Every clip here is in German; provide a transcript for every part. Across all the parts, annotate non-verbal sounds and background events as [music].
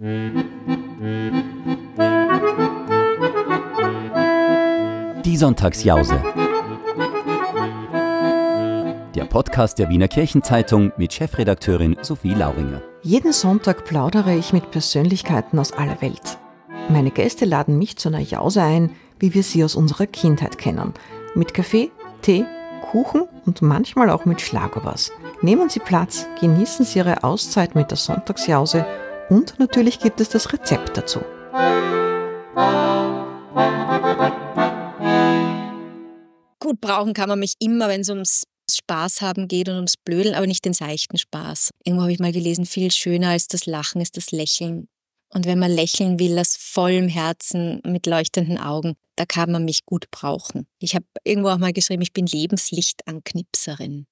Die Sonntagsjause. Der Podcast der Wiener Kirchenzeitung mit Chefredakteurin Sophie Lauringer. Jeden Sonntag plaudere ich mit Persönlichkeiten aus aller Welt. Meine Gäste laden mich zu einer Jause ein, wie wir sie aus unserer Kindheit kennen. Mit Kaffee, Tee, Kuchen und manchmal auch mit Schlagobers. Nehmen Sie Platz, genießen Sie Ihre Auszeit mit der Sonntagsjause und natürlich gibt es das Rezept dazu. Gut brauchen kann man mich immer, wenn es ums Spaß haben geht und ums Blödeln, aber nicht den seichten Spaß. Irgendwo habe ich mal gelesen, viel schöner als das Lachen ist das Lächeln. Und wenn man lächeln will, aus vollem Herzen, mit leuchtenden Augen, da kann man mich gut brauchen. Ich habe irgendwo auch mal geschrieben, ich bin Lebenslichtanknipserin.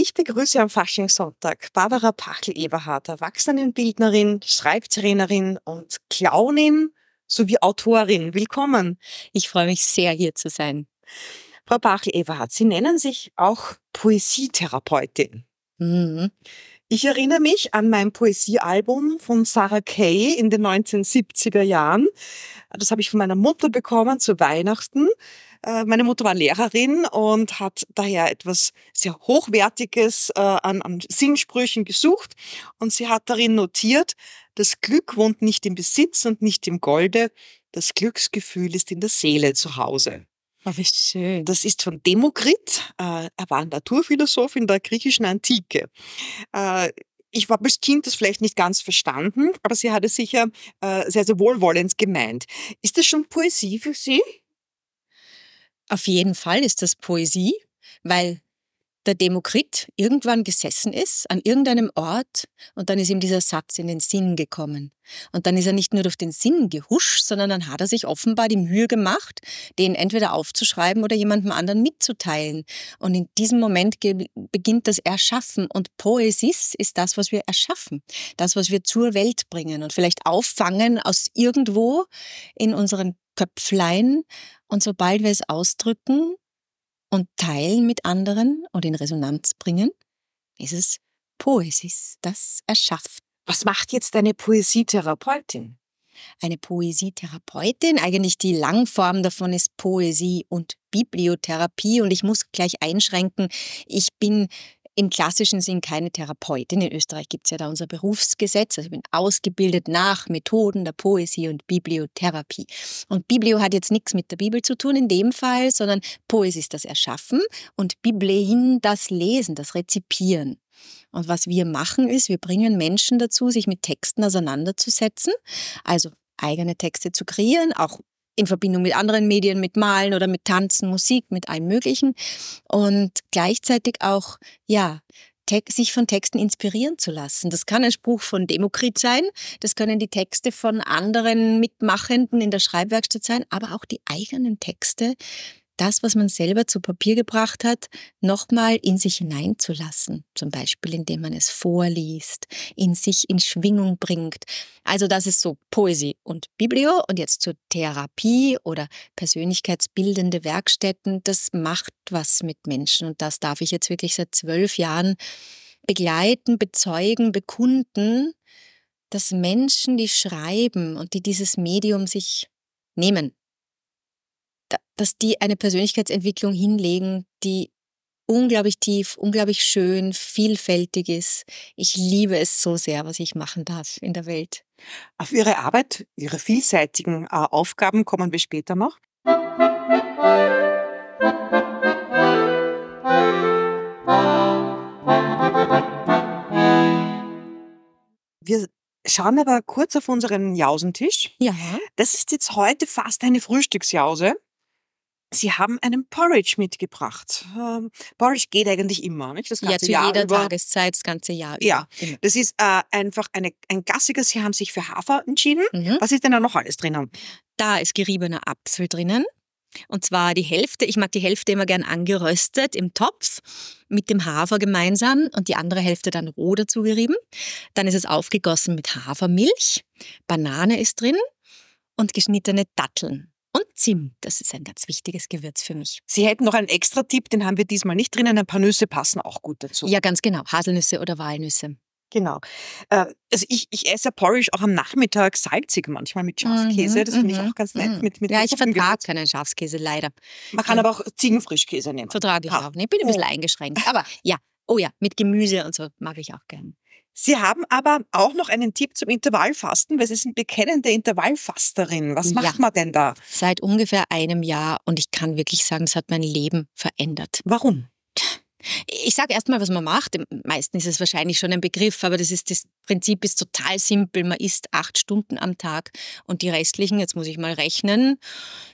Ich begrüße am Faschingssonntag Barbara Pachel-Eberhardt, Erwachsenenbildnerin, Schreibtrainerin und Clownin sowie Autorin. Willkommen. Ich freue mich sehr, hier zu sein. Frau Pachel-Eberhardt, Sie nennen sich auch Poesietherapeutin. Mhm. Ich erinnere mich an mein Poesiealbum von Sarah Kay in den 1970er Jahren. Das habe ich von meiner Mutter bekommen zu Weihnachten. Äh, meine Mutter war Lehrerin und hat daher etwas sehr Hochwertiges äh, an, an Sinnsprüchen gesucht. Und sie hat darin notiert, das Glück wohnt nicht im Besitz und nicht im Golde. Das Glücksgefühl ist in der Seele zu Hause. Oh, wie schön. Das ist von Demokrit. Äh, er war ein Naturphilosoph in der griechischen Antike. Ich habe als Kind das vielleicht nicht ganz verstanden, aber sie hat es sicher äh, sehr, sehr wohlwollend gemeint. Ist das schon Poesie für Sie? Auf jeden Fall ist das Poesie, weil der Demokrit irgendwann gesessen ist an irgendeinem Ort und dann ist ihm dieser Satz in den Sinn gekommen. Und dann ist er nicht nur durch den Sinn gehuscht, sondern dann hat er sich offenbar die Mühe gemacht, den entweder aufzuschreiben oder jemandem anderen mitzuteilen. Und in diesem Moment beginnt das Erschaffen. Und Poesis ist das, was wir erschaffen, das, was wir zur Welt bringen und vielleicht auffangen aus irgendwo in unseren Köpflein. Und sobald wir es ausdrücken, und teilen mit anderen und in Resonanz bringen, ist es Poesis, das erschafft. Was macht jetzt eine Poesietherapeutin? Eine Poesietherapeutin, eigentlich die Langform davon ist Poesie und Bibliotherapie und ich muss gleich einschränken, ich bin im klassischen Sinn keine Therapeutin. In Österreich gibt es ja da unser Berufsgesetz. Also ich bin ausgebildet nach Methoden der Poesie und Bibliotherapie. Und Biblio hat jetzt nichts mit der Bibel zu tun in dem Fall, sondern Poesie ist das Erschaffen und Biblein das Lesen, das Rezipieren. Und was wir machen ist, wir bringen Menschen dazu, sich mit Texten auseinanderzusetzen, also eigene Texte zu kreieren, auch in Verbindung mit anderen Medien, mit Malen oder mit Tanzen, Musik, mit allem Möglichen. Und gleichzeitig auch, ja, sich von Texten inspirieren zu lassen. Das kann ein Spruch von Demokrit sein, das können die Texte von anderen Mitmachenden in der Schreibwerkstatt sein, aber auch die eigenen Texte das, was man selber zu Papier gebracht hat, nochmal in sich hineinzulassen. Zum Beispiel, indem man es vorliest, in sich in Schwingung bringt. Also das ist so Poesie und Biblio und jetzt zur Therapie oder persönlichkeitsbildende Werkstätten. Das macht was mit Menschen und das darf ich jetzt wirklich seit zwölf Jahren begleiten, bezeugen, bekunden, dass Menschen, die schreiben und die dieses Medium sich nehmen, dass die eine Persönlichkeitsentwicklung hinlegen, die unglaublich tief, unglaublich schön, vielfältig ist. Ich liebe es so sehr, was ich machen darf in der Welt. Auf Ihre Arbeit, Ihre vielseitigen äh, Aufgaben kommen wir später noch. Wir schauen aber kurz auf unseren Jausentisch. Ja. Das ist jetzt heute fast eine Frühstücksjause. Sie haben einen Porridge mitgebracht. Ähm, Porridge geht eigentlich immer, nicht? Das ganze ja, zu Jahr jeder über. Tageszeit, das ganze Jahr über. Ja, das ist äh, einfach eine, ein Gassiger. Sie haben sich für Hafer entschieden. Mhm. Was ist denn da noch alles drinnen? Da ist geriebener Apfel drinnen. Und zwar die Hälfte, ich mag die Hälfte immer gern angeröstet im Topf mit dem Hafer gemeinsam und die andere Hälfte dann roh dazu gerieben. Dann ist es aufgegossen mit Hafermilch, Banane ist drin und geschnittene Datteln. Und Zimt, das ist ein ganz wichtiges Gewürz für mich. Sie hätten noch einen extra Tipp, den haben wir diesmal nicht drinnen. Ein paar Nüsse passen auch gut dazu. Ja, ganz genau. Haselnüsse oder Walnüsse. Genau. Äh, also ich, ich esse Porridge auch am Nachmittag salzig manchmal mit Schafskäse. Mhm, das finde ich mhm, auch ganz nett. mhm. Mit, mit Ja, ich vertrage keinen Schafskäse, leider. Man kann aber auch Ziegenfrischkäse nehmen. Vertrage ich auch nicht. Bin ein bisschen eingeschränkt. Aber ja, oh ja, mit Gemüse und so mag ich auch gern. Sie haben aber auch noch einen Tipp zum Intervallfasten, weil Sie sind bekennende Intervallfasterin. Was Ja. macht man denn da? Seit ungefähr einem Jahr und ich kann wirklich sagen, es hat mein Leben verändert. Warum? Ich sage erstmal, was man macht. Im meisten ist es wahrscheinlich schon ein Begriff, aber das, ist, das Prinzip ist total simpel. Man isst acht Stunden am Tag und die restlichen, jetzt muss ich mal rechnen,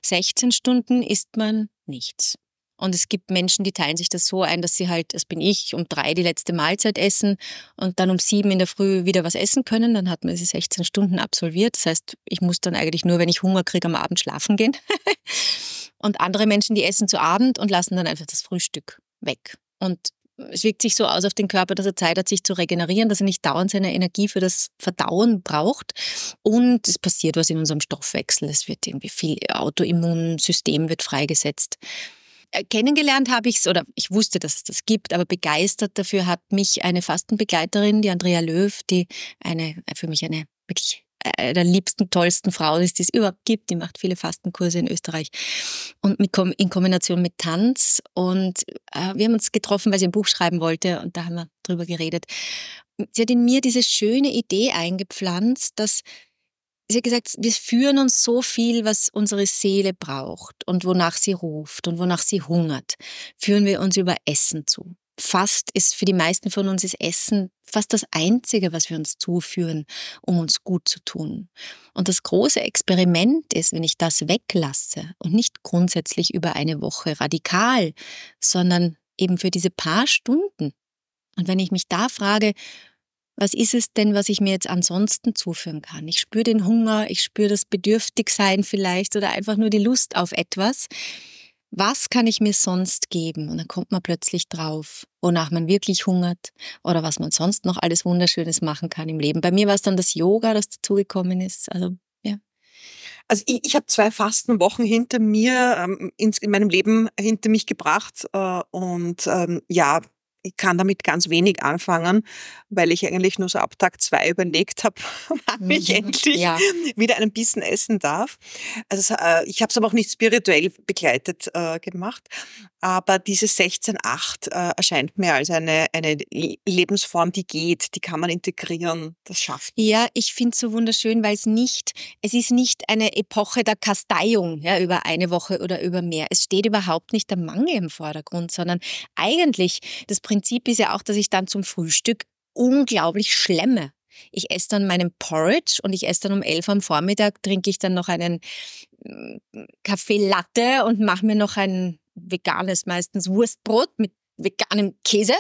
16 Stunden isst man nichts. Und es gibt Menschen, die teilen sich das so ein, dass sie halt, das bin ich, um drei die letzte Mahlzeit essen und dann um sieben in der Früh wieder was essen können. Dann hat man diese 16 Stunden absolviert. Das heißt, ich muss dann eigentlich nur, wenn ich Hunger kriege, am Abend schlafen gehen. [laughs] und andere Menschen, die essen zu Abend und lassen dann einfach das Frühstück weg. Und es wirkt sich so aus auf den Körper, dass er Zeit hat, sich zu regenerieren, dass er nicht dauernd seine Energie für das Verdauen braucht. Und es passiert was in unserem Stoffwechsel. Es wird irgendwie viel Autoimmunsystem wird freigesetzt. Äh, Kennengelernt habe ich es, oder ich wusste, dass es das gibt, aber begeistert dafür hat mich eine Fastenbegleiterin, die Andrea Löw, die eine, für mich eine wirklich äh, der liebsten, tollsten Frau ist, die es überhaupt gibt. Die macht viele Fastenkurse in Österreich und mit, in Kombination mit Tanz. Und äh, wir haben uns getroffen, weil sie ein Buch schreiben wollte und da haben wir drüber geredet. Sie hat in mir diese schöne Idee eingepflanzt, dass sie hat gesagt, wir führen uns so viel, was unsere Seele braucht und wonach sie ruft und wonach sie hungert, führen wir uns über Essen zu. Fast ist für die meisten von uns ist Essen fast das Einzige, was wir uns zuführen, um uns gut zu tun. Und das große Experiment ist, wenn ich das weglasse und nicht grundsätzlich über eine Woche radikal, sondern eben für diese paar Stunden. Und wenn ich mich da frage, was ist es denn, was ich mir jetzt ansonsten zuführen kann? Ich spüre den Hunger, ich spüre das Bedürftigsein vielleicht oder einfach nur die Lust auf etwas. Was kann ich mir sonst geben? Und dann kommt man plötzlich drauf, wonach man wirklich hungert oder was man sonst noch alles Wunderschönes machen kann im Leben. Bei mir war es dann das Yoga, das dazugekommen ist. Also Also ich, ich habe zwei Fastenwochen hinter mir, ähm, ins, in meinem Leben hinter mich gebracht äh, und ähm, ja, ich kann damit ganz wenig anfangen, weil ich eigentlich nur so ab Tag zwei überlegt habe, [laughs] wann ich Mhm, endlich ja. wieder einen Bissen essen darf. Also äh, ich habe es aber auch nicht spirituell begleitet äh, gemacht, aber diese 16-8 äh, erscheint mir als eine, eine Le- Lebensform, die geht, die kann man integrieren, das schafft. Ja, ich finde es so wunderschön, weil es nicht, es ist nicht eine Epoche der Kasteiung ja, über eine Woche oder über mehr. Es steht überhaupt nicht der Mangel im Vordergrund, sondern eigentlich das Prinzip ist ja auch, dass ich dann zum Frühstück unglaublich schlemme. Ich esse dann meinen Porridge und ich esse dann um elf am Vormittag, trinke ich dann noch einen mm, Kaffee Latte und mache mir noch ein veganes, meistens Wurstbrot mit veganem Käse.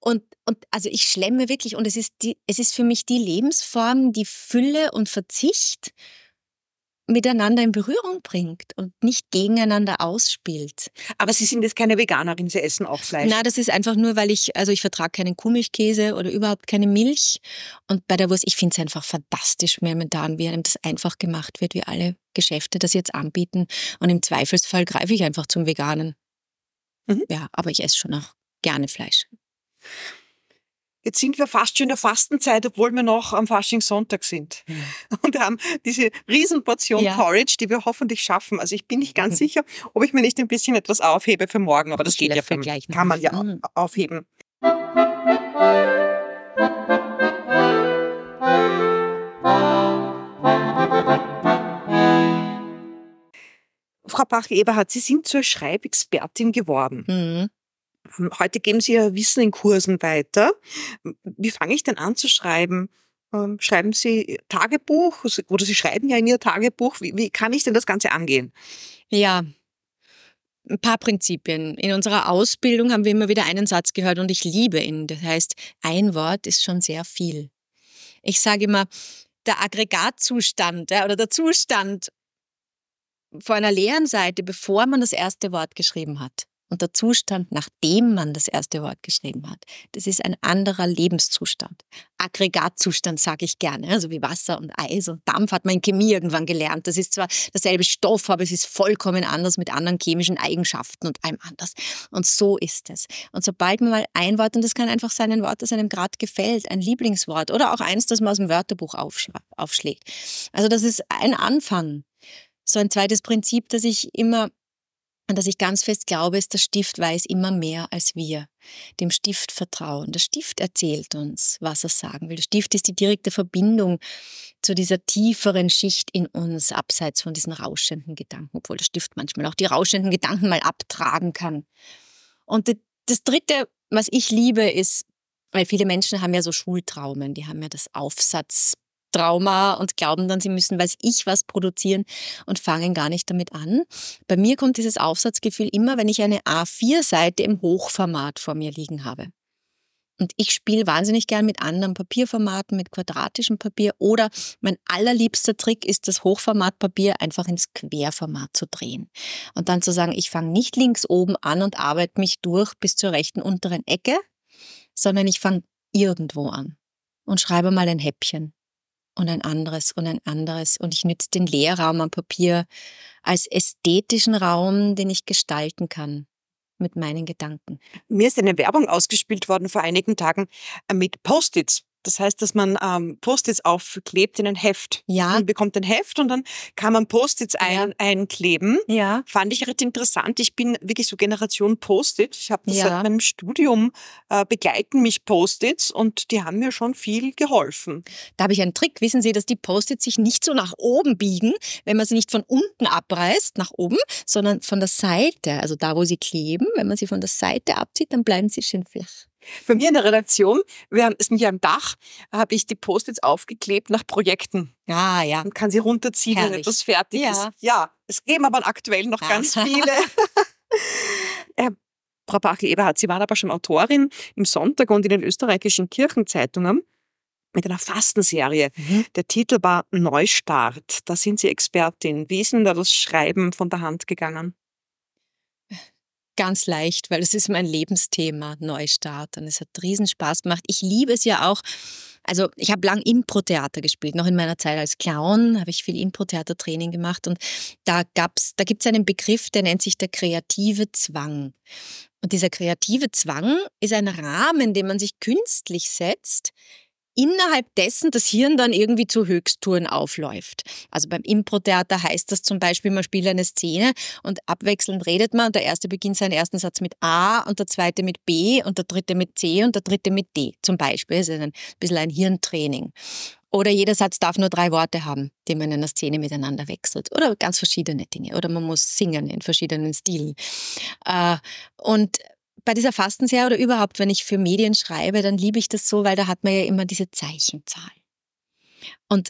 Und, und also ich schlemme wirklich und es ist, die, es ist für mich die Lebensform, die Fülle und Verzicht miteinander in Berührung bringt und nicht gegeneinander ausspielt. Aber Sie sind jetzt keine Veganerin, Sie essen auch Fleisch. Na, das ist einfach nur, weil ich, also ich vertrage keinen Kuhmilchkäse oder überhaupt keine Milch. Und bei der Wurst, ich finde es einfach fantastisch momentan, wie einem das einfach gemacht wird, wie alle Geschäfte das jetzt anbieten. Und im Zweifelsfall greife ich einfach zum Veganen. Mhm. Ja, aber ich esse schon auch gerne Fleisch. Jetzt sind wir fast schon in der Fastenzeit, obwohl wir noch am Faschingssonntag sind. [laughs] Und haben diese Riesenportion Ja. Porridge, die wir hoffentlich schaffen. Also ich bin nicht ganz [laughs] sicher, ob ich mir nicht ein bisschen etwas aufhebe für morgen, aber das geht ja für kann man ja Mhm. aufheben. Frau Bach-Eberhardt, Sie sind zur Schreibexpertin geworden. Mhm. Heute geben Sie Ihr Wissen in Kursen weiter. Wie fange ich denn an zu schreiben? Ähm, Schreiben Sie Tagebuch oder Sie schreiben ja in Ihr Tagebuch. Wie, wie kann ich denn das Ganze angehen? Ja, ein paar Prinzipien. In unserer Ausbildung haben wir immer wieder einen Satz gehört und ich liebe ihn. Das heißt, ein Wort ist schon sehr viel. Ich sage immer, der Aggregatzustand ja, oder der Zustand vor einer leeren Seite, bevor man das erste Wort geschrieben hat. und der Zustand, nachdem man das erste Wort geschrieben hat, das ist ein anderer Lebenszustand. Aggregatzustand sage ich gerne, also wie Wasser und Eis und Dampf hat man in Chemie irgendwann gelernt. Das ist zwar derselbe Stoff, aber es ist vollkommen anders mit anderen chemischen Eigenschaften und allem anders. Und so ist es. Und sobald man mal ein Wort, und das kann einfach sein ein Wort, das einem gerade gefällt, ein Lieblingswort oder auch eins, das man aus dem Wörterbuch aufschlägt. Also das ist ein Anfang. So ein zweites Prinzip, das ich immer an das ich ganz fest glaube, ist, der Stift weiß immer mehr als wir. Dem Stift vertrauen. Der Stift erzählt uns, was er sagen will. Der Stift ist die direkte Verbindung zu dieser tieferen Schicht in uns, abseits von diesen rauschenden Gedanken, obwohl der Stift manchmal auch die rauschenden Gedanken mal abtragen kann. Und das Dritte, was ich liebe, ist, weil viele Menschen haben ja so Schultraumen, die haben ja das Aufsatz Trauma und glauben dann, sie müssen, weiß ich, was produzieren und fangen gar nicht damit an. Bei mir kommt dieses Aufsatzgefühl immer, wenn ich eine A4-Seite im Hochformat vor mir liegen habe. Und ich spiele wahnsinnig gern mit anderen Papierformaten, mit quadratischem Papier oder mein allerliebster Trick ist, das Hochformatpapier einfach ins Querformat zu drehen. Und dann zu sagen, ich fange nicht links oben an und arbeite mich durch bis zur rechten unteren Ecke, sondern ich fange irgendwo an und schreibe mal ein Häppchen und ein anderes und ein anderes. Und ich nütze den Leerraum am Papier als ästhetischen Raum, den ich gestalten kann mit meinen Gedanken. Mir ist eine Werbung ausgespielt worden vor einigen Tagen äh, mit Post-its. Das heißt, dass man ähm, Post-its aufklebt in ein Heft. Ja. Man bekommt ein Heft und dann kann man Post-its ein, Ja. einkleben. Ja. Fand ich recht interessant. Ich bin wirklich so Generation Post-it. Ich habe das Ja. seit meinem Studium äh, begleiten mich Post-its und die haben mir schon viel geholfen. Da habe ich einen Trick. Wissen Sie, dass die Post-its sich nicht so nach oben biegen, wenn man sie nicht von unten abreißt, nach oben, sondern von der Seite, also da, wo sie kleben. Wenn man sie von der Seite abzieht, dann bleiben sie schön flach. Bei mir in der Redaktion, wir haben, sind ja am Dach, habe ich die Post-its aufgeklebt nach Projekten. Ja, ja. Man kann sie runterziehen, wenn Herrlich. etwas fertig Ja. ist. Ja, es geben aber aktuell noch Ah. ganz viele. [laughs] äh, Frau Bachel-Eberhardt, Sie waren aber schon Autorin im Sonntag und in den österreichischen Kirchenzeitungen mit einer Fastenserie. Mhm. Der Titel war Neustart. Da sind Sie Expertin. Wie ist Ihnen da das Schreiben von der Hand gegangen? Ganz leicht, weil es ist mein Lebensthema, Neustart. Und es hat riesen Spaß gemacht. Ich liebe es ja auch. Also ich habe lang Impro-Theater gespielt. Noch in meiner Zeit als Clown habe ich viel Impro-Theater-Training gemacht. Und da gab's, da gibt es einen Begriff, der nennt sich der kreative Zwang. Und dieser kreative Zwang ist ein Rahmen, den man sich künstlich setzt, innerhalb dessen das Hirn dann irgendwie zu Höchsttouren aufläuft. Also beim Impro-Theater heißt das zum Beispiel, man spielt eine Szene und abwechselnd redet man und der erste beginnt seinen ersten Satz mit A und der zweite mit B und der dritte mit C und der dritte mit D zum Beispiel. Das ist ein bisschen ein Hirntraining. Oder jeder Satz darf nur drei Worte haben, die man in einer Szene miteinander wechselt. Oder ganz verschiedene Dinge. Oder man muss singen in verschiedenen Stilen. Äh, Und bei dieser Fastenserie oder überhaupt, wenn ich für Medien schreibe, dann liebe ich das so, weil da hat man ja immer diese Zeichenzahl. Und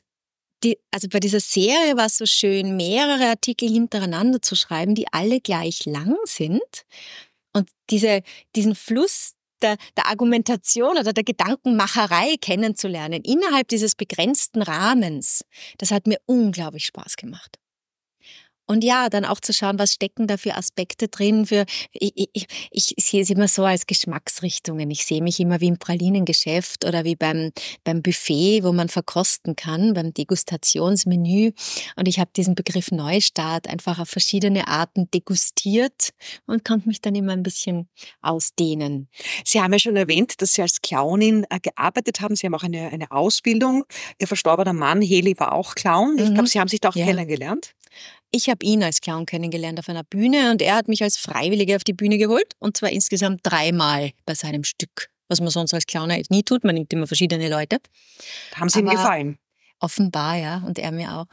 die, also bei dieser Serie war es so schön, mehrere Artikel hintereinander zu schreiben, die alle gleich lang sind. Und diese, diesen Fluss der, der Argumentation oder der Gedankenmacherei kennenzulernen innerhalb dieses begrenzten Rahmens, das hat mir unglaublich Spaß gemacht. Und ja, dann auch zu schauen, was stecken da für Aspekte drin. Für ich, ich, ich sehe es immer so als Geschmacksrichtungen. Ich sehe mich immer wie im Pralinengeschäft oder wie beim, beim Buffet, wo man verkosten kann, beim Degustationsmenü. Und ich habe diesen Begriff Neustart einfach auf verschiedene Arten degustiert und konnte mich dann immer ein bisschen ausdehnen. Sie haben ja schon erwähnt, dass Sie als Clownin äh, gearbeitet haben. Sie haben auch eine, eine Ausbildung. Ihr verstorbener Mann, Heli, war auch Clown. Ich Mhm. glaube, Sie haben sich da auch Ja. kennengelernt. Ich habe ihn als Clown kennengelernt auf einer Bühne und er hat mich als Freiwillige auf die Bühne geholt und zwar insgesamt dreimal bei seinem Stück, was man sonst als Clown eigentlich nie tut. Man nimmt immer verschiedene Leute. Haben Sie ihm gefallen? Offenbar, ja, und er mir auch.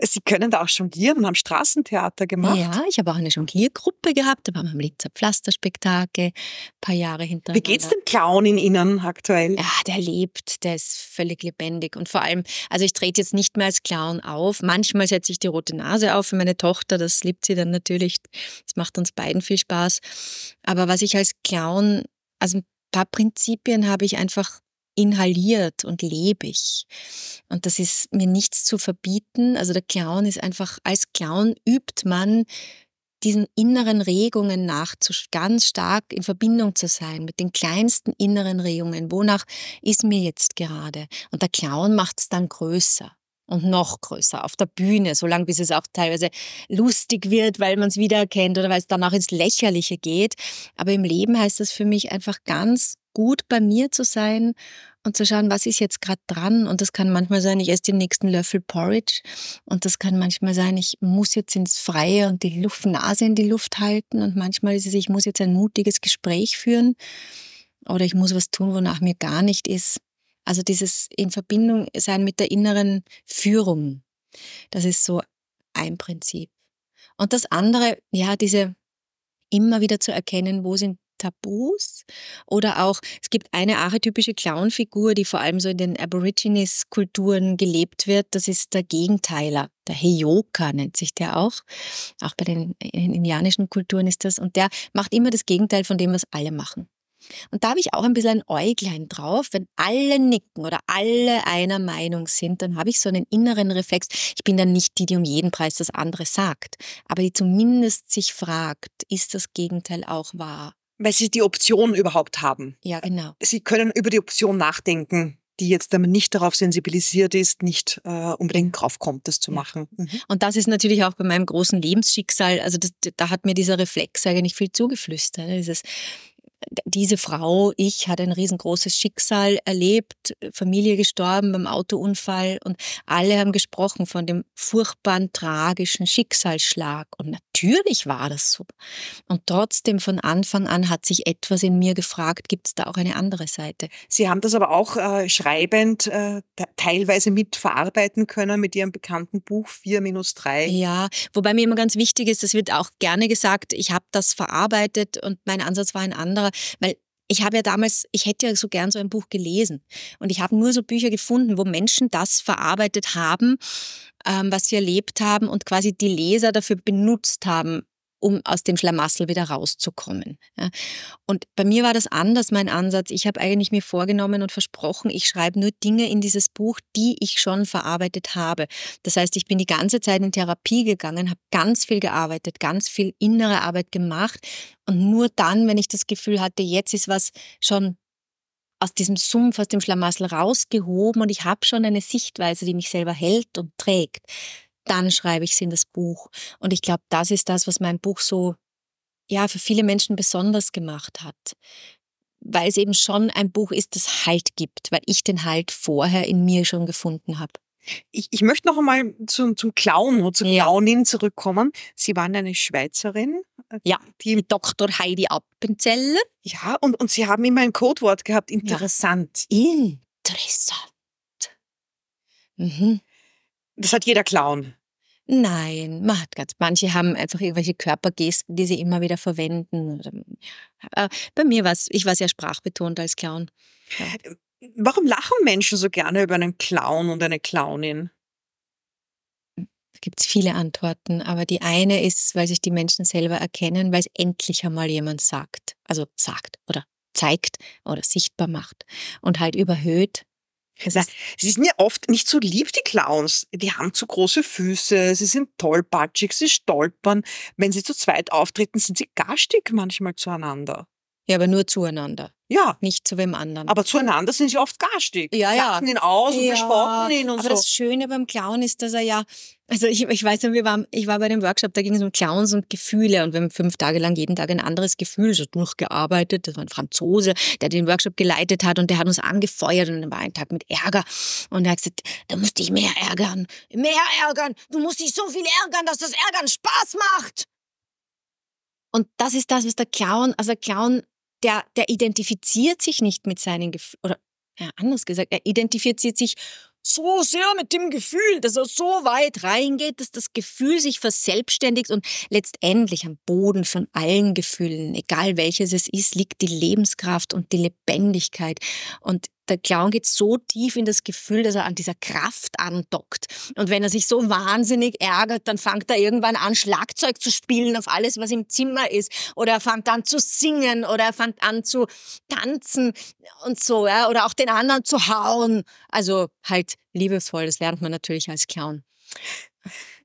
Sie können da auch jonglieren und haben Straßentheater gemacht. Ja, ich habe auch eine Jongliergruppe gehabt, da waren wir am Linzer Pflasterspektakel, ein paar Jahre hintereinander. Wie geht's dem Clown in Ihnen aktuell? Ja, der lebt, der ist völlig lebendig. Und vor allem, also ich trete jetzt nicht mehr als Clown auf. Manchmal setze ich die rote Nase auf für meine Tochter, das liebt sie dann natürlich. Das macht uns beiden viel Spaß. Aber was ich als Clown, also ein paar Prinzipien habe ich einfach inhaliert und lebe ich. Und das ist mir nichts zu verbieten. Also der Clown ist einfach, als Clown übt man diesen inneren Regungen nach ganz stark in Verbindung zu sein, mit den kleinsten inneren Regungen. Wonach ist mir jetzt gerade? Und der Clown macht es dann größer und noch größer auf der Bühne, solange bis es auch teilweise lustig wird, weil man es wiedererkennt oder weil es dann auch ins Lächerliche geht. Aber im Leben heißt das für mich einfach ganz gut bei mir zu sein und zu schauen, was ist jetzt gerade dran. Und das kann manchmal sein, ich esse den nächsten Löffel Porridge. Und das kann manchmal sein, ich muss jetzt ins Freie und die Luft, Nase in die Luft halten. Und manchmal ist es, ich muss jetzt ein mutiges Gespräch führen. Oder ich muss was tun, wonach mir gar nicht ist. Also dieses in Verbindung sein mit der inneren Führung. Das ist so ein Prinzip. Und das andere, ja, diese immer wieder zu erkennen, wo sind Tabus oder auch, es gibt eine archetypische Clownfigur, die vor allem so in den Aborigines-Kulturen gelebt wird, das ist der Gegenteiler. Der Heyoka nennt sich der auch. Auch bei den indianischen Kulturen ist das. Und der macht immer das Gegenteil von dem, was alle machen. Und da habe ich auch ein bisschen ein Äuglein drauf. Wenn alle nicken oder alle einer Meinung sind, dann habe ich so einen inneren Reflex. Ich bin dann nicht die, die um jeden Preis das andere sagt, aber die zumindest sich fragt, ist das Gegenteil auch wahr? Weil sie die Option überhaupt haben. Ja, genau. Sie können über die Option nachdenken die jetzt, wenn man nicht darauf sensibilisiert ist, nicht äh, unbedingt drauf kommt, das zu machen. Mhm. Und das ist natürlich auch bei meinem großen Lebensschicksal, also das, da hat mir dieser Reflex eigentlich viel zugeflüstert. Ne? Dieses, diese Frau, ich, hat ein riesengroßes Schicksal erlebt, Familie gestorben beim Autounfall und alle haben gesprochen von dem furchtbaren, tragischen Schicksalsschlag. Und natürlich war das so. Und trotzdem von Anfang an hat sich etwas in mir gefragt, gibt es da auch eine andere Seite? Sie haben das aber auch äh, schreibend äh, teilweise mitverarbeiten können mit Ihrem bekannten Buch 4-3. Ja, wobei mir immer ganz wichtig ist, das wird auch gerne gesagt, ich habe das verarbeitet und mein Ansatz war ein anderer weil ich habe ja damals, ich hätte ja so gern so ein Buch gelesen. Und ich habe nur so Bücher gefunden, wo Menschen das verarbeitet haben, ähm, was sie erlebt haben und quasi die Leser dafür benutzt haben, um aus dem Schlamassel wieder rauszukommen. Ja. Und bei mir war das anders, mein Ansatz. Ich habe eigentlich mir vorgenommen und versprochen, ich schreibe nur Dinge in dieses Buch, die ich schon verarbeitet habe. Das heißt, ich bin die ganze Zeit in Therapie gegangen, habe ganz viel gearbeitet, ganz viel innere Arbeit gemacht. Und nur dann, wenn ich das Gefühl hatte, jetzt ist was schon aus diesem Sumpf, aus dem Schlamassel rausgehoben und ich habe schon eine Sichtweise, die mich selber hält und trägt, dann schreibe ich es in das Buch. Und ich glaube, das ist das, was mein Buch so, ja, für viele Menschen besonders gemacht hat. Weil es eben schon ein Buch ist, das Halt gibt, weil ich den Halt vorher in mir schon gefunden habe. Ich, ich möchte noch einmal zum, zum Clown oder zur ja. Clownin zurückkommen. Sie waren eine Schweizerin. Äh, ja, die Dr. Heidi Appenzeller. Ja, und, und Sie haben immer ein Codewort gehabt, interessant. Ja. Interessant. Mhm. Das hat jeder Clown. Nein, man hat ganz, manche haben einfach irgendwelche Körpergesten, die sie immer wieder verwenden. Äh, bei mir war es, ich war sehr sprachbetont als Clown. Ja. Warum lachen Menschen so gerne über einen Clown und eine Clownin? Da gibt es viele Antworten, aber die eine ist, weil sich die Menschen selber erkennen, weil es endlich einmal jemand sagt. Also sagt oder zeigt oder sichtbar macht und halt überhöht Sie sind ja oft nicht so lieb, die Clowns. Die haben zu große Füße, sie sind tollpatschig, sie stolpern. Wenn sie zu zweit auftreten, sind sie garstig manchmal zueinander. Ja, aber nur zueinander. Ja. Nicht zu wem anderen. Aber zueinander sind sie oft garstig. Ja, ja. Lachen ihn aus und verspotten ihn und aber so. das Schöne beim Clown ist, dass er ja, also ich, ich weiß noch, wir waren, ich war bei dem Workshop, da ging es um Clowns und Gefühle und wir haben fünf Tage lang jeden Tag ein anderes Gefühl so durchgearbeitet. Das war ein Franzose, der den Workshop geleitet hat und der hat uns angefeuert und dann war ein Tag mit Ärger und er hat gesagt, da musst dich mehr ärgern, mehr ärgern, du musst dich so viel ärgern, dass das Ärgern Spaß macht. Und das ist das, was der Clown, also der Clown der, der identifiziert sich nicht mit seinen Gefühlen, oder ja, anders gesagt, er identifiziert sich so sehr mit dem Gefühl, dass er so weit reingeht, dass das Gefühl sich verselbstständigt und letztendlich am Boden von allen Gefühlen, egal welches es ist, liegt die Lebenskraft und die Lebendigkeit. Und der Clown geht so tief in das Gefühl, dass er an dieser Kraft andockt. Und wenn er sich so wahnsinnig ärgert, dann fängt er irgendwann an, Schlagzeug zu spielen auf alles, was im Zimmer ist. Oder er fängt an zu singen oder er fängt an zu tanzen und so, ja. Oder auch den anderen zu hauen. Also halt liebevoll, das lernt man natürlich als Clown.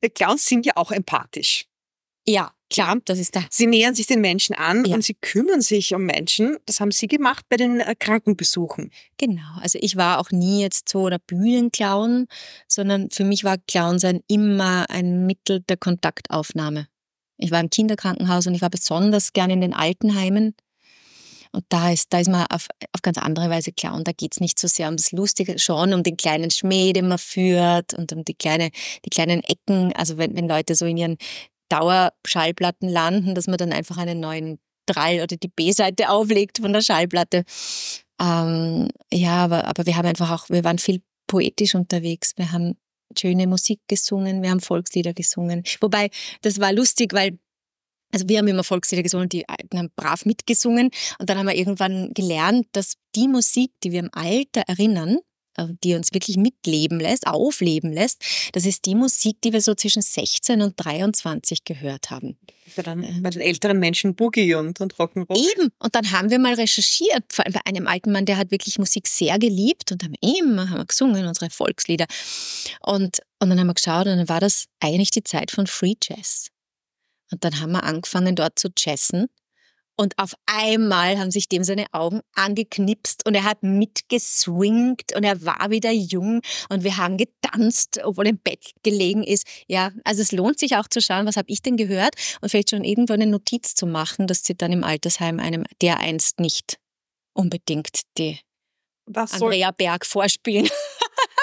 Die Clowns sind ja auch empathisch. Ja, klar, das ist da. Sie nähern sich den Menschen an Ja. und Sie kümmern sich um Menschen. Das haben Sie gemacht bei den äh, Krankenbesuchen. Genau, also ich war auch nie jetzt so der Bühnenclown, sondern für mich war Clown sein immer ein Mittel der Kontaktaufnahme. Ich war im Kinderkrankenhaus und ich war besonders gern in den Altenheimen. Und da ist, da ist man auf, auf ganz andere Weise Clown. Da geht's nicht so sehr um das Lustige, schon um den kleinen Schmäh, den man führt und um die, kleine, die kleinen Ecken. Also wenn, wenn Leute so in ihren Dauerschallplatten landen, dass man dann einfach einen neuen Drall oder die B-Seite auflegt von der Schallplatte. Ähm, ja, aber, aber wir haben einfach auch, wir waren viel poetisch unterwegs. Wir haben schöne Musik gesungen, wir haben Volkslieder gesungen. Wobei, das war lustig, weil also wir haben immer Volkslieder gesungen, die Alten haben brav mitgesungen und dann haben wir irgendwann gelernt, dass die Musik, die wir im Alter erinnern, die uns wirklich mitleben lässt, aufleben lässt, das ist die Musik, die wir so zwischen 16 und 23 gehört haben. Für dann bei den älteren Menschen Boogie und, und Rock'n'Roll. Eben. Und dann haben wir mal recherchiert, vor allem bei einem alten Mann, der hat wirklich Musik sehr geliebt und haben immer haben wir gesungen, unsere Volkslieder. Und, und dann haben wir geschaut und dann war das eigentlich die Zeit von Free Jazz. Und dann haben wir angefangen dort zu jazzen. Und auf einmal haben sich dem seine Augen angeknipst und er hat mitgeswingt und er war wieder jung und wir haben getanzt, obwohl er im Bett gelegen ist. Ja, also es lohnt sich auch zu schauen, was habe ich denn gehört und vielleicht schon irgendwo eine Notiz zu machen, dass sie dann im Altersheim einem der einst nicht unbedingt die Was Andrea Berg vorspielen.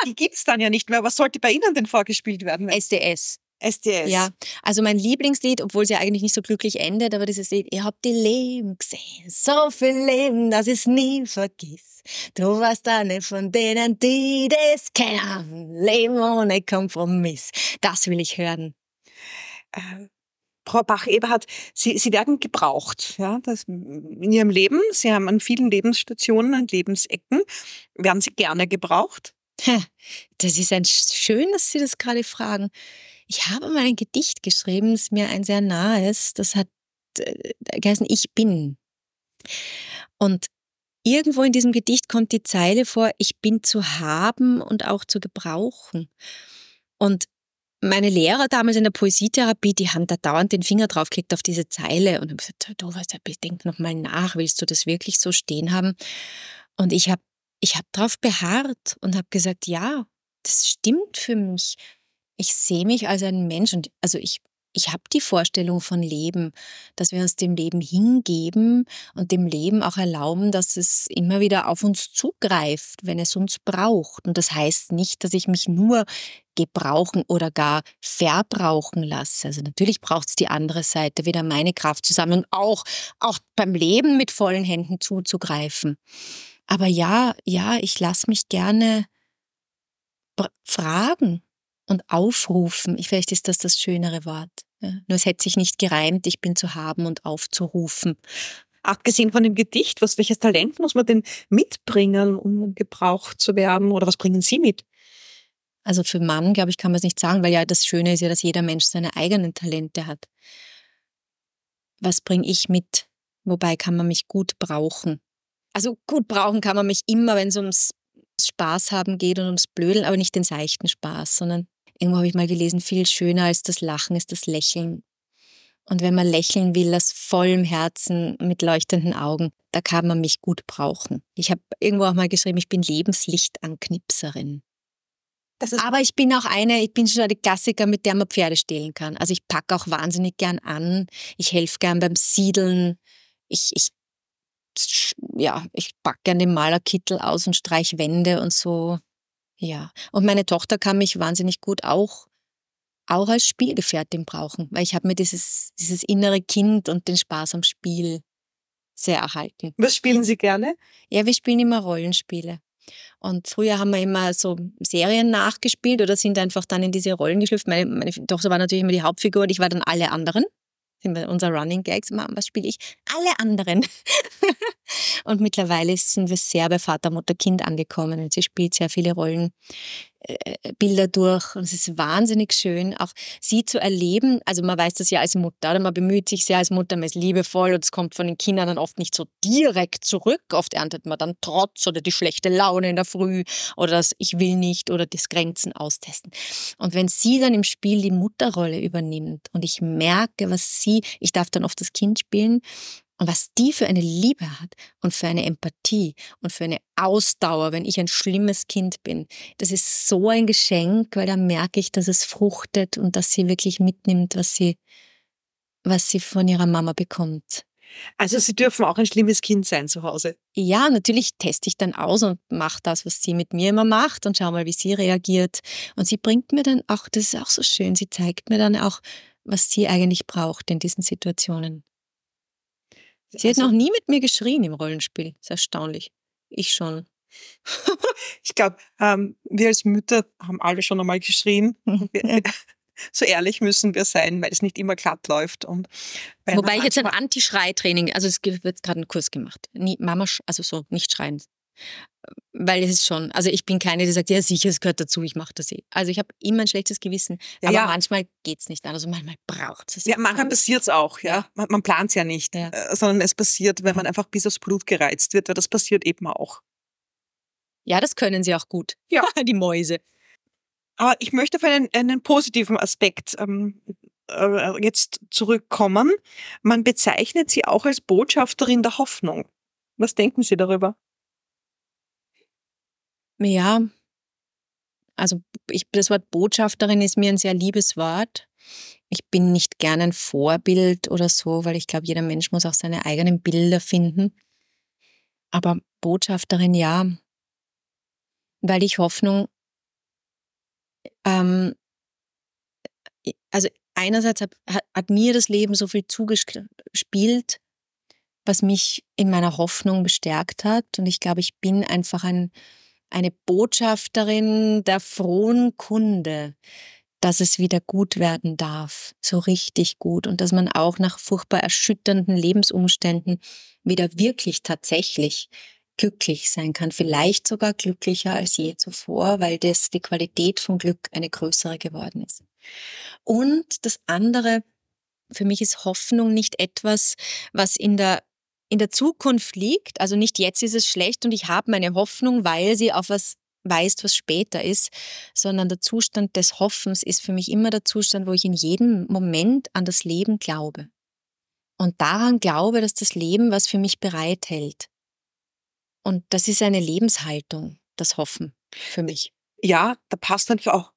die gibt's dann ja nicht mehr. Was sollte bei Ihnen denn vorgespielt werden? SDS. SDS. Ja, also mein Lieblingslied, obwohl es ja eigentlich nicht so glücklich endet, aber dieses Lied, ihr habt die Leben gesehen, so viel Leben, dass ich es nie vergiss. Du warst eine von denen, die das kennen. Leben ohne Kompromiss. Das will ich hören. Äh, Frau Bach-Eberhardt, Sie, Sie werden gebraucht ja, das, in Ihrem Leben. Sie haben an vielen Lebensstationen, an Lebensecken, werden Sie gerne gebraucht. Das ist ein schön, dass Sie das gerade fragen. Ich habe mal ein Gedicht geschrieben, das mir ein sehr nahes, das hat äh, geheißen Ich bin. Und irgendwo in diesem Gedicht kommt die Zeile vor, ich bin zu haben und auch zu gebrauchen. Und meine Lehrer damals in der Poesietherapie, die haben da dauernd den Finger draufgelegt auf diese Zeile und haben gesagt, du weißt, denk noch mal nach, willst du das wirklich so stehen haben? Und ich habe ich hab darauf beharrt und habe gesagt, ja, das stimmt für mich. Ich sehe mich als ein Mensch und also ich ich habe die Vorstellung von Leben, dass wir uns dem Leben hingeben und dem Leben auch erlauben, dass es immer wieder auf uns zugreift, wenn es uns braucht. Und das heißt nicht, dass ich mich nur gebrauchen oder gar verbrauchen lasse. Also natürlich braucht es die andere Seite, wieder meine Kraft zusammen auch, auch beim Leben mit vollen Händen zuzugreifen. Aber ja, ja, ich lasse mich gerne fragen und aufrufen. Vielleicht ist das das schönere Wort. Ja, nur es hätte sich nicht gereimt, ich bin zu haben und aufzurufen. Abgesehen von dem Gedicht, was, welches Talent muss man denn mitbringen, um gebraucht zu werden? Oder was bringen Sie mit? Also für Mann, glaube ich, kann man es nicht sagen, weil ja das Schöne ist ja, dass jeder Mensch seine eigenen Talente hat. Was bringe ich mit? Wobei kann man mich gut brauchen? Also gut brauchen kann man mich immer, wenn es ums Spaß haben geht und ums Blödeln, aber nicht den seichten Spaß, sondern irgendwo habe ich mal gelesen, viel schöner als das Lachen ist das Lächeln. Und wenn man lächeln will, aus vollem Herzen, mit leuchtenden Augen, da kann man mich gut brauchen. Ich habe irgendwo auch mal geschrieben, ich bin Lebenslichtanknipserin. Aber ich bin auch eine, ich bin schon die Klassiker, mit der man Pferde stehlen kann. Also ich packe auch wahnsinnig gern an. Ich helfe gern beim Siedeln. Ich, ich ja, ich pack gern den Malerkittel aus und streich Wände und so. Ja. Und meine Tochter kann mich wahnsinnig gut auch, auch als Spielgefährtin brauchen, weil ich habe mir dieses, dieses innere Kind und den Spaß am Spiel sehr erhalten. Was spielen Sie gerne? Ja, wir spielen immer Rollenspiele. Und früher haben wir immer so Serien nachgespielt oder sind einfach dann in diese Rollen geschlüpft. Meine, meine Tochter war natürlich immer die Hauptfigur und ich war dann alle anderen unser Running Gags, was spiele ich? Alle anderen. [laughs] und mittlerweile sind wir sehr bei Vater, Mutter, Kind angekommen und sie spielt sehr viele Rollen. Äh, Bilder durch und es ist wahnsinnig schön, auch sie zu erleben. Also man weiß das ja als Mutter, oder man bemüht sich sehr als Mutter, man ist liebevoll und es kommt von den Kindern dann oft nicht so direkt zurück. Oft erntet man dann Trotz oder die schlechte Laune in der Früh oder das Ich will nicht oder das Grenzen austesten. Und wenn sie dann im Spiel die Mutterrolle übernimmt und ich merke, was sie, ich darf dann oft das Kind spielen und was die für eine Liebe hat und für eine Empathie und für eine Ausdauer, wenn ich ein schlimmes Kind bin, das ist so ein Geschenk, weil da merke ich, dass es fruchtet und dass sie wirklich mitnimmt, was sie, was sie von ihrer Mama bekommt. Also Sie dürfen auch ein schlimmes Kind sein zu Hause. Ja, natürlich teste ich dann aus und mache das, was sie mit mir immer macht und schau mal, wie sie reagiert. Und sie bringt mir dann auch, das ist auch so schön, sie zeigt mir dann auch, was sie eigentlich braucht in diesen Situationen. Sie also, hat noch nie mit mir geschrien im Rollenspiel. Das ist erstaunlich. Ich schon. [laughs] ich glaube, ähm, wir als Mütter haben alle schon einmal geschrien. [laughs] [laughs] so ehrlich müssen wir sein, weil es nicht immer glatt läuft. Und Wobei ich jetzt ein Anti-Schrei-Training, also es wird gerade einen Kurs gemacht. Nie, Mama, also so nicht schreien weil es ist schon, also ich bin keine, die sagt, ja sicher, es gehört dazu, ich mache das eh. Also ich habe immer ein schlechtes Gewissen, ja, aber ja. manchmal es nicht anders also manchmal braucht es. Ja, manchmal passiert es auch, ja. Man, man plant es ja nicht, ja. Äh, sondern es passiert, wenn man einfach bis aufs Blut gereizt wird, weil das passiert eben auch. Ja, das können sie auch gut, ja. [laughs] die Mäuse. Aber ich möchte auf einen, einen positiven Aspekt ähm, äh, jetzt zurückkommen. Man bezeichnet sie auch als Botschafterin der Hoffnung. Was denken Sie darüber? Ja, also ich, das Wort Botschafterin ist mir ein sehr liebes Wort. Ich bin nicht gern ein Vorbild oder so, weil ich glaube, jeder Mensch muss auch seine eigenen Bilder finden. Aber Botschafterin ja, weil ich Hoffnung, ähm, also einerseits hat, hat mir das Leben so viel zugespielt, was mich in meiner Hoffnung bestärkt hat. Und ich glaube, ich bin einfach ein, eine Botschafterin der frohen Kunde, dass es wieder gut werden darf, so richtig gut und dass man auch nach furchtbar erschütternden Lebensumständen wieder wirklich tatsächlich glücklich sein kann, vielleicht sogar glücklicher als je zuvor, weil das die Qualität von Glück eine größere geworden ist. Und das andere, für mich ist Hoffnung nicht etwas, was in der in der Zukunft liegt, also nicht jetzt ist es schlecht und ich habe meine Hoffnung, weil sie auf was weist, was später ist, sondern der Zustand des Hoffens ist für mich immer der Zustand, wo ich in jedem Moment an das Leben glaube. Und daran glaube, dass das Leben was für mich bereithält. Und das ist eine Lebenshaltung, das Hoffen für mich. Ja, da passt natürlich auch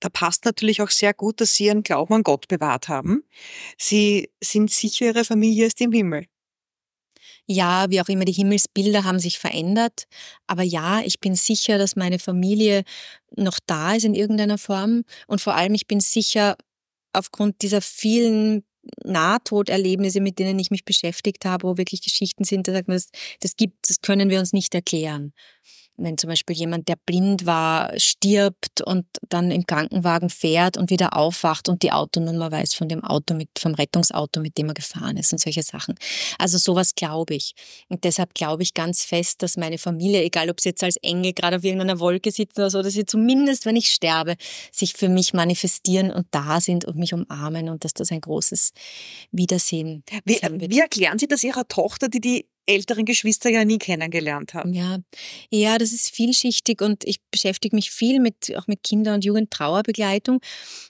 da passt natürlich auch sehr gut, dass Sie Ihren Glauben an Gott bewahrt haben. Sie sind sicher, Ihre Familie ist im Himmel. Ja, wie auch immer, die Himmelsbilder haben sich verändert. Aber ja, ich bin sicher, dass meine Familie noch da ist in irgendeiner Form. Und vor allem, ich bin sicher, aufgrund dieser vielen Nahtoderlebnisse, mit denen ich mich beschäftigt habe, wo wirklich Geschichten sind, da sagt man, das, das gibt, das können wir uns nicht erklären wenn zum Beispiel jemand, der blind war, stirbt und dann im Krankenwagen fährt und wieder aufwacht und die Autonummer weiß von dem Auto mit, vom Rettungsauto, mit dem er gefahren ist und solche Sachen. Also sowas glaube ich. Und deshalb glaube ich ganz fest, dass meine Familie, egal ob sie jetzt als Engel gerade auf irgendeiner Wolke sitzen oder so, dass sie zumindest, wenn ich sterbe, sich für mich manifestieren und da sind und mich umarmen und dass das ein großes Wiedersehen wie, wie erklären Sie das Ihrer Tochter, die die älteren Geschwister ja nie kennengelernt haben. Ja, ja, das ist vielschichtig und ich beschäftige mich viel mit auch mit Kinder- und Jugendtrauerbegleitung.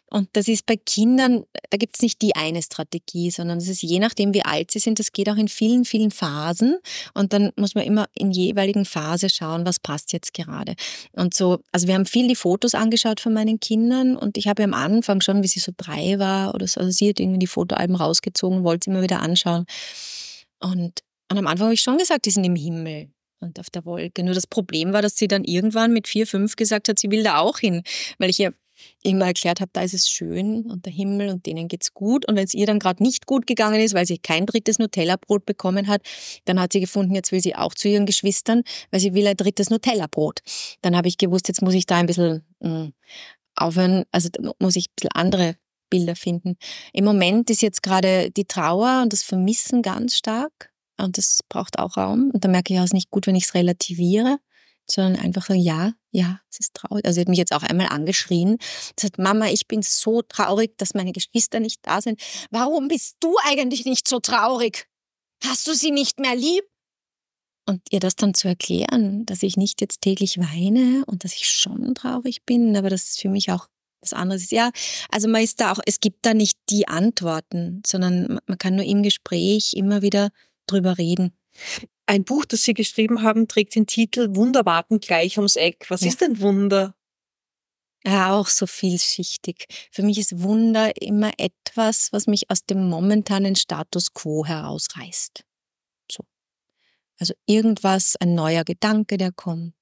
Und das ist bei Kindern, da gibt es nicht die eine Strategie, sondern es ist je nachdem, wie alt sie sind, das geht auch in vielen, vielen Phasen. Und dann muss man immer in jeweiligen Phase schauen, was passt jetzt gerade. Und so, also wir haben viel die Fotos angeschaut von meinen Kindern und ich habe am Anfang schon, wie sie so drei war oder so, also sie hat irgendwie die Fotoalben rausgezogen, wollte sie immer wieder anschauen. Und und am Anfang habe ich schon gesagt, die sind im Himmel und auf der Wolke. Nur das Problem war, dass sie dann irgendwann mit vier, fünf gesagt hat, sie will da auch hin, weil ich ihr immer erklärt habe, da ist es schön und der Himmel und denen geht's gut. Und wenn es ihr dann gerade nicht gut gegangen ist, weil sie kein drittes Nutella-Brot bekommen hat, dann hat sie gefunden, jetzt will sie auch zu ihren Geschwistern, weil sie will ein drittes Nutella-Brot. Dann habe ich gewusst, jetzt muss ich da ein bisschen mh, hm, aufhören, also muss ich ein bisschen andere Bilder finden. Im Moment ist jetzt gerade die Trauer und das Vermissen ganz stark. Und das braucht auch Raum. Und da merke ich auch, es ist nicht gut, wenn ich es relativiere. sondern einfach so, ja, ja, es ist traurig. Also sie hat mich jetzt auch einmal angeschrien. Sie sagt, Mama, ich bin so traurig, dass meine Geschwister nicht da sind. Warum bist du eigentlich nicht so traurig? Hast du sie nicht mehr lieb? Und ihr das dann zu erklären, dass ich nicht jetzt täglich weine und dass ich schon traurig bin, aber dass es für mich auch was anderes ist. Ja, also man ist da auch, es gibt da nicht die Antworten, sondern man kann nur im Gespräch immer wieder drüber reden. Ein Buch, das Sie geschrieben haben, trägt den Titel Wunder warten gleich ums Eck. Was ja. ist denn Wunder? Ja, auch so vielschichtig. Für mich ist Wunder immer etwas, was mich aus dem momentanen Status quo herausreißt. So. Also irgendwas, ein neuer Gedanke, der kommt.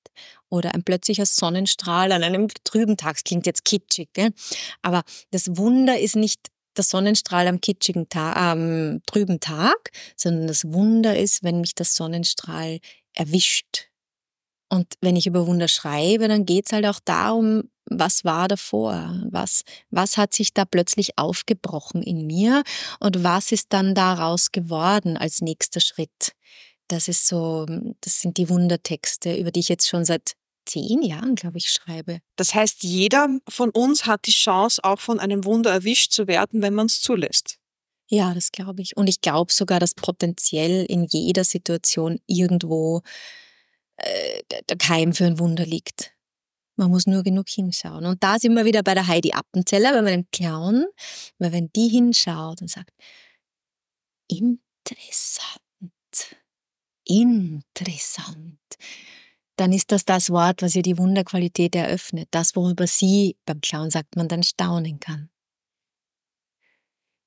Oder ein plötzlicher Sonnenstrahl an einem trüben Tag. Das klingt jetzt kitschig, gell? aber das Wunder ist nicht der Sonnenstrahl am kitschigen Tag, am trüben Tag, sondern das Wunder ist, wenn mich das Sonnenstrahl erwischt. Und wenn ich über Wunder schreibe, dann geht's halt auch darum, was war davor? Was, was hat sich da plötzlich aufgebrochen in mir? Und was ist dann daraus geworden als nächster Schritt? Das ist so, das sind die Wundertexte, über die ich jetzt schon seit zehn Jahren, glaube ich, schreibe. Das heißt, jeder von uns hat die Chance, auch von einem Wunder erwischt zu werden, wenn man es zulässt. Ja, das glaube ich. Und ich glaube sogar, dass potenziell in jeder Situation irgendwo äh, der Keim für ein Wunder liegt. Man muss nur genug hinschauen. Und da sind wir wieder bei der Heidi Appenzeller, bei meinem Clown, weil wenn die hinschaut und sagt, interessant, interessant, dann ist das das Wort, was ihr die Wunderqualität eröffnet. Das, worüber sie, beim Clown sagt man, dann staunen kann.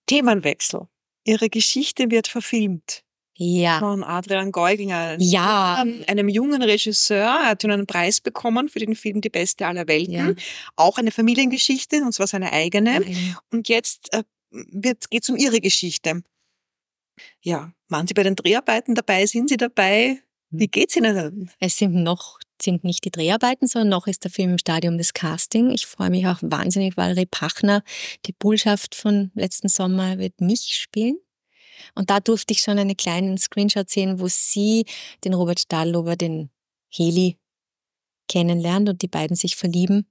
Themenwechsel. Ihre Geschichte wird verfilmt. Ja. Von Adrian Geuginger. Ja. Einem jungen Regisseur. Er hat einen Preis bekommen für den Film Die Beste aller Welten. Ja. Auch eine Familiengeschichte, und zwar seine eigene. Ja. Und jetzt äh, geht es um Ihre Geschichte. Ja. Waren Sie bei den Dreharbeiten dabei? Sind Sie dabei? Wie geht's Ihnen? Es sind noch sind nicht die Dreharbeiten, sondern noch ist der Film im Stadium des Casting. Ich freue mich auch wahnsinnig, weil Valerie Pachner, die Bullschaft von letzten Sommer, wird mich spielen. Und da durfte ich schon einen kleinen Screenshot sehen, wo sie den Robert Stahlober, den Heli, kennenlernt und die beiden sich verlieben.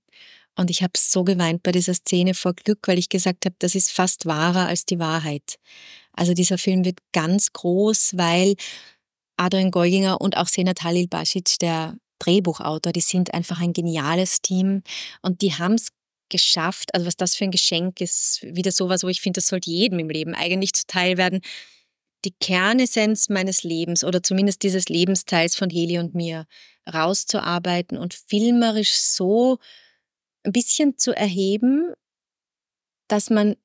Und ich habe so geweint bei dieser Szene vor Glück, weil ich gesagt habe, das ist fast wahrer als die Wahrheit. Also dieser Film wird ganz groß, weil Adrian Geuginger und auch Senat Halil Basic, der Drehbuchautor, die sind einfach ein geniales Team. Und die haben es geschafft, also was das für ein Geschenk ist, wieder sowas, wo ich finde, das sollte jedem im Leben eigentlich zuteil werden, die Kernessenz meines Lebens oder zumindest dieses Lebensteils von Heli und mir rauszuarbeiten und filmerisch so ein bisschen zu erheben, dass man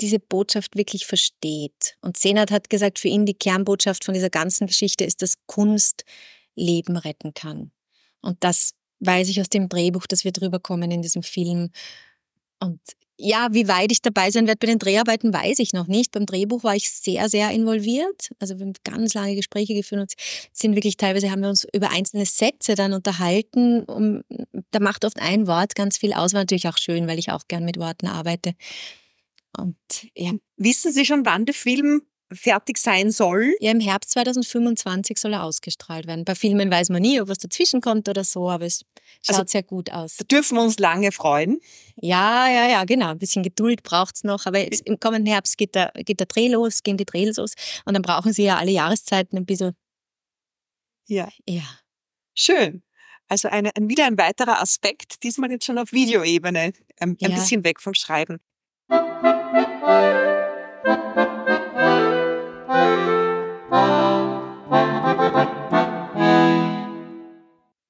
diese Botschaft wirklich versteht. Und Senat hat gesagt, für ihn die Kernbotschaft von dieser ganzen Geschichte ist, dass Kunst Leben retten kann. Und das weiß ich aus dem Drehbuch, das wir drüber kommen in diesem Film. Und ja, wie weit ich dabei sein werde bei den Dreharbeiten, weiß ich noch nicht. Beim Drehbuch war ich sehr, sehr involviert. Also wir haben ganz lange Gespräche geführt und sind wirklich teilweise haben wir uns über einzelne Sätze dann unterhalten. Um, da macht oft ein Wort ganz viel aus. War natürlich auch schön, weil ich auch gern mit Worten arbeite. Und ja. Wissen Sie schon, wann der Film fertig sein soll? Ja, im Herbst 2025 soll er ausgestrahlt werden. Bei Filmen weiß man nie, ob was dazwischen kommt oder so, aber es schaut also, sehr gut aus. Da dürfen wir uns lange freuen. Ja, ja, ja, genau. Ein bisschen Geduld braucht es noch. Aber jetzt, im kommenden Herbst geht der, geht der Dreh los, gehen die Drehs los. Und dann brauchen sie ja alle Jahreszeiten ein bisschen. Ja. Ja. Schön. Also eine, ein, wieder ein weiterer Aspekt, diesmal jetzt schon auf Videoebene, ein, ja. ein bisschen weg vom Schreiben.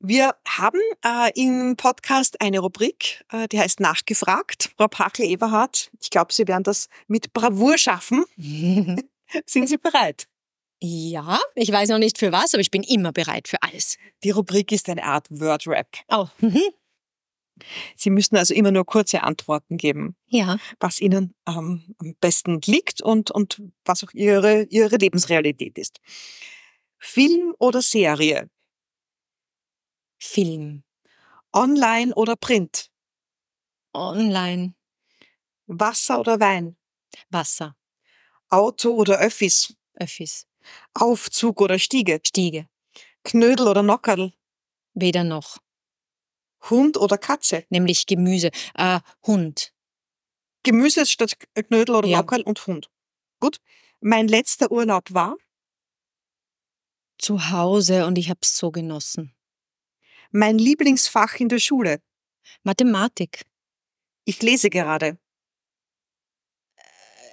Wir haben äh, im Podcast eine Rubrik, äh, die heißt Nachgefragt. Frau Pachel-Eberhardt, ich glaube, Sie werden das mit Bravour schaffen. [laughs] Sind Sie bereit? Ja, ich weiß noch nicht für was, aber ich bin immer bereit für alles. Die Rubrik ist eine Art Word-Rap. Oh. Sie müssen also immer nur kurze Antworten geben, ja. was Ihnen ähm, am besten liegt und, und was auch Ihre, Ihre Lebensrealität ist. Film oder Serie? Film. Online oder Print? Online. Wasser oder Wein? Wasser. Auto oder Öffis? Öffis. Aufzug oder Stiege? Stiege. Knödel oder Nockerl? Weder noch. Hund oder Katze? Nämlich Gemüse. Äh, Hund. Gemüse statt Knödel oder Ja. Laukerl und Hund. Gut. Mein letzter Urlaub war Zu Hause und ich habe es so genossen. mein Lieblingsfach in der Schule. Mathematik. Ich lese gerade.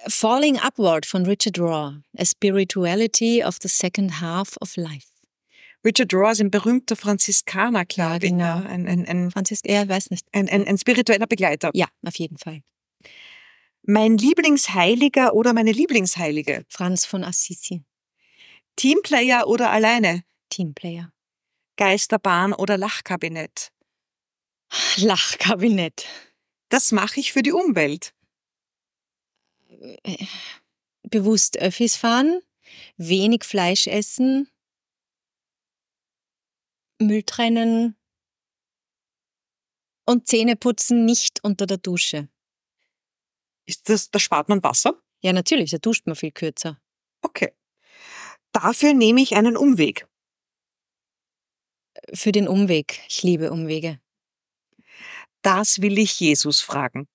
Falling Upward von Richard Rohr. A Spirituality of the Second Half of Life. Richard Rohr ist ein berühmter Franziskaner, glaube ich. genau. ja. Ein, ein, ein, Franzisk, ja, weiß nicht. ein, ein, ein spiritueller Begleiter. Ja, auf jeden Fall. Mein Lieblingsheiliger oder meine Lieblingsheilige? Franz von Assisi. Teamplayer oder alleine? Teamplayer. Geisterbahn oder Lachkabinett? Lachkabinett. Das mache ich für die Umwelt. Äh, Bewusst Öffis fahren, wenig Fleisch essen, Müll trennen und Zähne putzen nicht unter der Dusche. Ist das, da spart man Wasser? Ja, natürlich, da duscht man viel kürzer. Okay. Dafür nehme ich einen Umweg. Für den Umweg. Ich liebe Umwege. Das will ich Jesus fragen.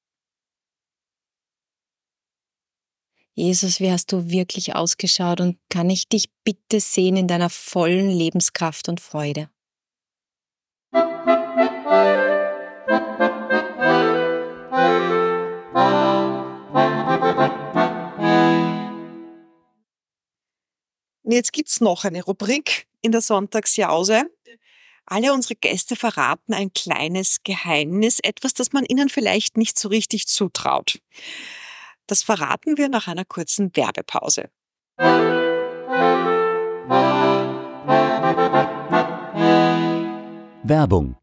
Jesus, wie hast du wirklich ausgeschaut und kann ich dich bitte sehen in deiner vollen Lebenskraft und Freude? Und jetzt gibt's noch eine Rubrik in der Sonntagsjause. Alle unsere Gäste verraten ein kleines Geheimnis, etwas, das man ihnen vielleicht nicht so richtig zutraut. Das verraten wir nach einer kurzen Werbepause. Werbung.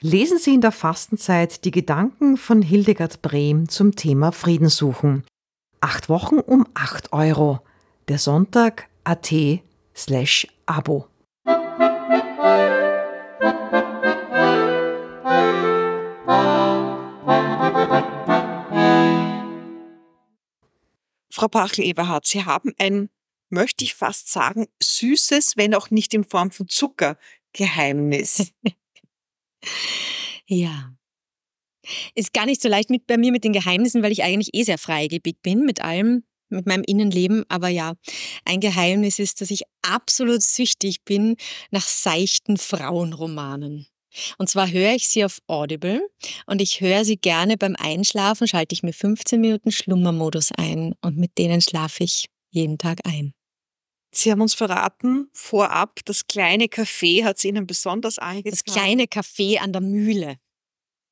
Lesen Sie in der Fastenzeit die Gedanken von Hildegard Brehm zum Thema Frieden suchen. Acht Wochen um acht Euro. Der Sonntag at slash Abo. Frau Pachel-Eberhardt, Sie haben ein, möchte ich fast sagen, süßes, wenn auch nicht in Form von Zucker, Geheimnis. [laughs] Ja. Ist gar nicht so leicht mit bei mir mit den Geheimnissen, weil ich eigentlich eh sehr freigebig bin mit allem, mit meinem Innenleben. Aber ja, ein Geheimnis ist, dass ich absolut süchtig bin nach seichten Frauenromanen. Und zwar höre ich sie auf Audible und ich höre sie gerne beim Einschlafen, schalte ich mir 15 Minuten Schlummermodus ein und mit denen schlafe ich jeden Tag ein. Sie haben uns verraten, vorab, das kleine Café hat es Ihnen besonders angetan. Das kleine Café an der Mühle.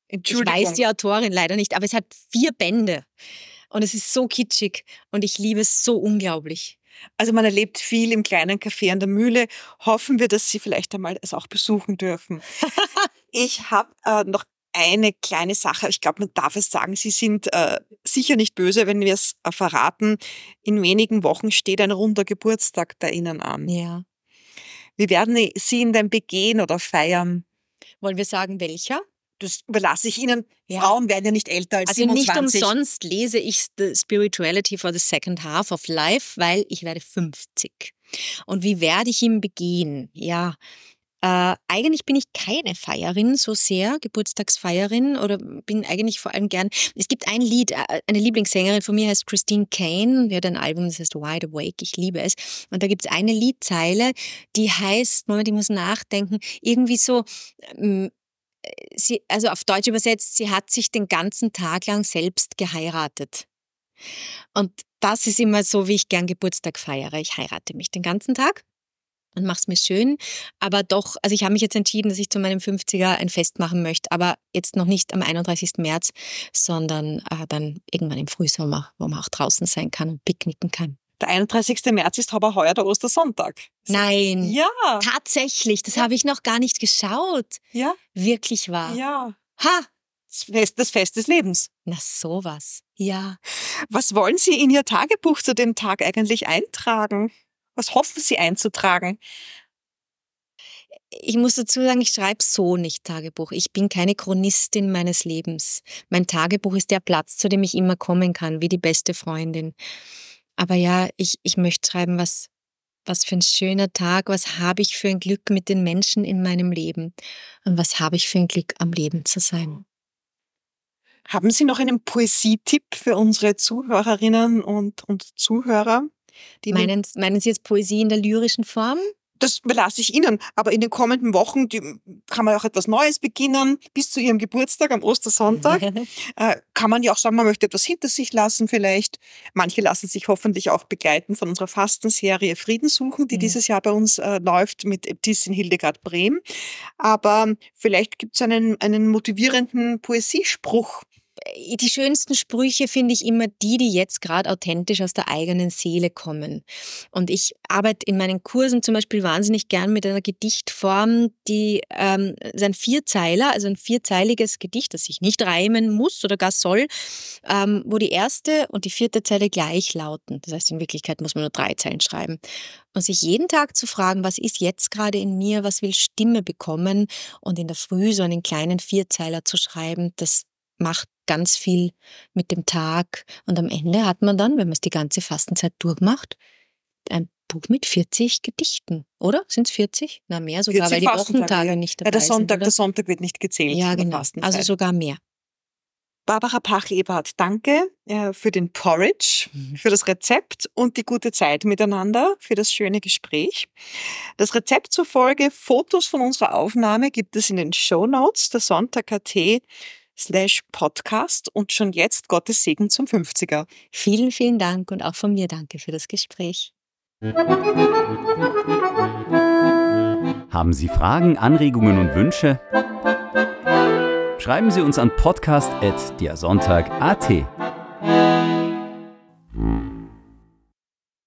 Ich Entschuldigung. weiß die Autorin leider nicht, aber es hat vier Bände. Und es ist so kitschig und ich liebe es so unglaublich. Also man erlebt viel im kleinen Café an der Mühle. Hoffen wir, dass Sie vielleicht einmal es auch besuchen dürfen. ich habe äh, noch eine kleine Sache. Ich glaube, man darf es sagen. Sie sind äh, sicher nicht böse, wenn wir es äh, verraten. In wenigen Wochen steht ein runder Geburtstag bei Ihnen an. Ja. Wir werden Sie in den begehen oder feiern. Wollen wir sagen, welcher? Das überlasse ich Ihnen. Ja. Frauen werden ja nicht älter als Also 27. nicht umsonst lese ich The Spirituality for the Second Half of Life, weil ich werde 50. Und wie werde ich ihm begehen? Ja, äh, eigentlich bin ich keine Feierin so sehr, Geburtstagsfeierin oder bin eigentlich vor allem gern. Es gibt ein Lied, äh, eine Lieblingssängerin von mir heißt Christine Kane, die hat ein Album, das heißt Wide Awake, ich liebe es. Und da gibt es eine Liedzeile, die heißt, Moment, ich muss nachdenken, irgendwie so, ähm, sie, also auf Deutsch übersetzt, sie hat sich den ganzen Tag lang selbst geheiratet. Und das ist immer so, wie ich gern Geburtstag feiere. Ich heirate mich den ganzen Tag und mache es mir schön. Aber doch, also ich habe mich jetzt entschieden, dass ich zu meinem 50er ein Fest machen möchte. Aber jetzt noch nicht am 31. März, sondern äh, dann irgendwann im Frühsommer, wo man auch draußen sein kann und picknicken kann. Der 31. März ist aber heuer der Ostersonntag. Nein, Ja, tatsächlich, das habe ich noch gar nicht geschaut. ja, Wirklich wahr. ja. Ha! Das Fest, das Fest des Lebens. Na sowas. Ja. Was wollen Sie in Ihr Tagebuch zu dem Tag eigentlich eintragen? Was hoffen Sie einzutragen? Ich muss dazu sagen, ich schreibe so nicht Tagebuch. Ich bin keine Chronistin meines Lebens. Mein Tagebuch ist der Platz, zu dem ich immer kommen kann, wie die beste Freundin. Aber ja, ich, ich möchte schreiben, was, Was für ein schöner Tag, was habe ich für ein Glück mit den Menschen in meinem Leben und was habe ich für ein Glück am Leben zu sein. Haben Sie noch einen Poesietipp für unsere Zuhörerinnen und, und Zuhörer? meinen, meinen Sie jetzt Poesie in der lyrischen Form? Das belasse ich Ihnen. Aber in den kommenden Wochen die, kann man auch etwas Neues beginnen. Bis zu Ihrem Geburtstag am Ostersonntag [laughs] äh, kann man ja auch sagen, man möchte etwas hinter sich lassen vielleicht. Manche lassen sich hoffentlich auch begleiten von unserer Fastenserie Frieden suchen, die mhm. dieses Jahr bei uns äh, läuft mit Äbtissin Hildegard Brehm. Aber vielleicht gibt es einen, einen motivierenden Poesiespruch, die schönsten Sprüche finde ich immer die, die jetzt gerade authentisch aus der eigenen Seele kommen. Und ich arbeite in meinen Kursen zum Beispiel wahnsinnig gern mit einer Gedichtform, die ähm, ein Vierzeiler, also ein vierzeiliges Gedicht, das sich nicht reimen muss oder gar soll, ähm, wo die erste und die vierte Zeile gleich lauten. Das heißt, in Wirklichkeit muss man nur drei Zeilen schreiben. Und sich jeden Tag zu fragen, was ist jetzt gerade in mir, was will Stimme bekommen und in der Früh so einen kleinen Vierzeiler zu schreiben, das macht ganz viel mit dem Tag. Und am Ende hat man dann, wenn man es die ganze Fastenzeit durchmacht, ein Buch mit 40 Gedichten, oder? Sind es 40? Na, mehr sogar, weil die Wochentage nicht dabei ja, der Sonntag, sind. Der Sonntag wird nicht gezählt. Ja, genau. Also sogar mehr. Barbara Pach-Eberhardt, danke äh, für den Porridge, mhm. für das Rezept und die gute Zeit miteinander, für das schöne Gespräch. Das Rezept zur Folge, Fotos von unserer Aufnahme gibt es in den Show Notes der Sonntag.at slash podcast und schon jetzt Gottes Segen zum 50er. Vielen, vielen Dank und auch von mir danke für das Gespräch. Haben Sie Fragen, Anregungen und Wünsche? Schreiben Sie uns an podcast.dersonntag.at.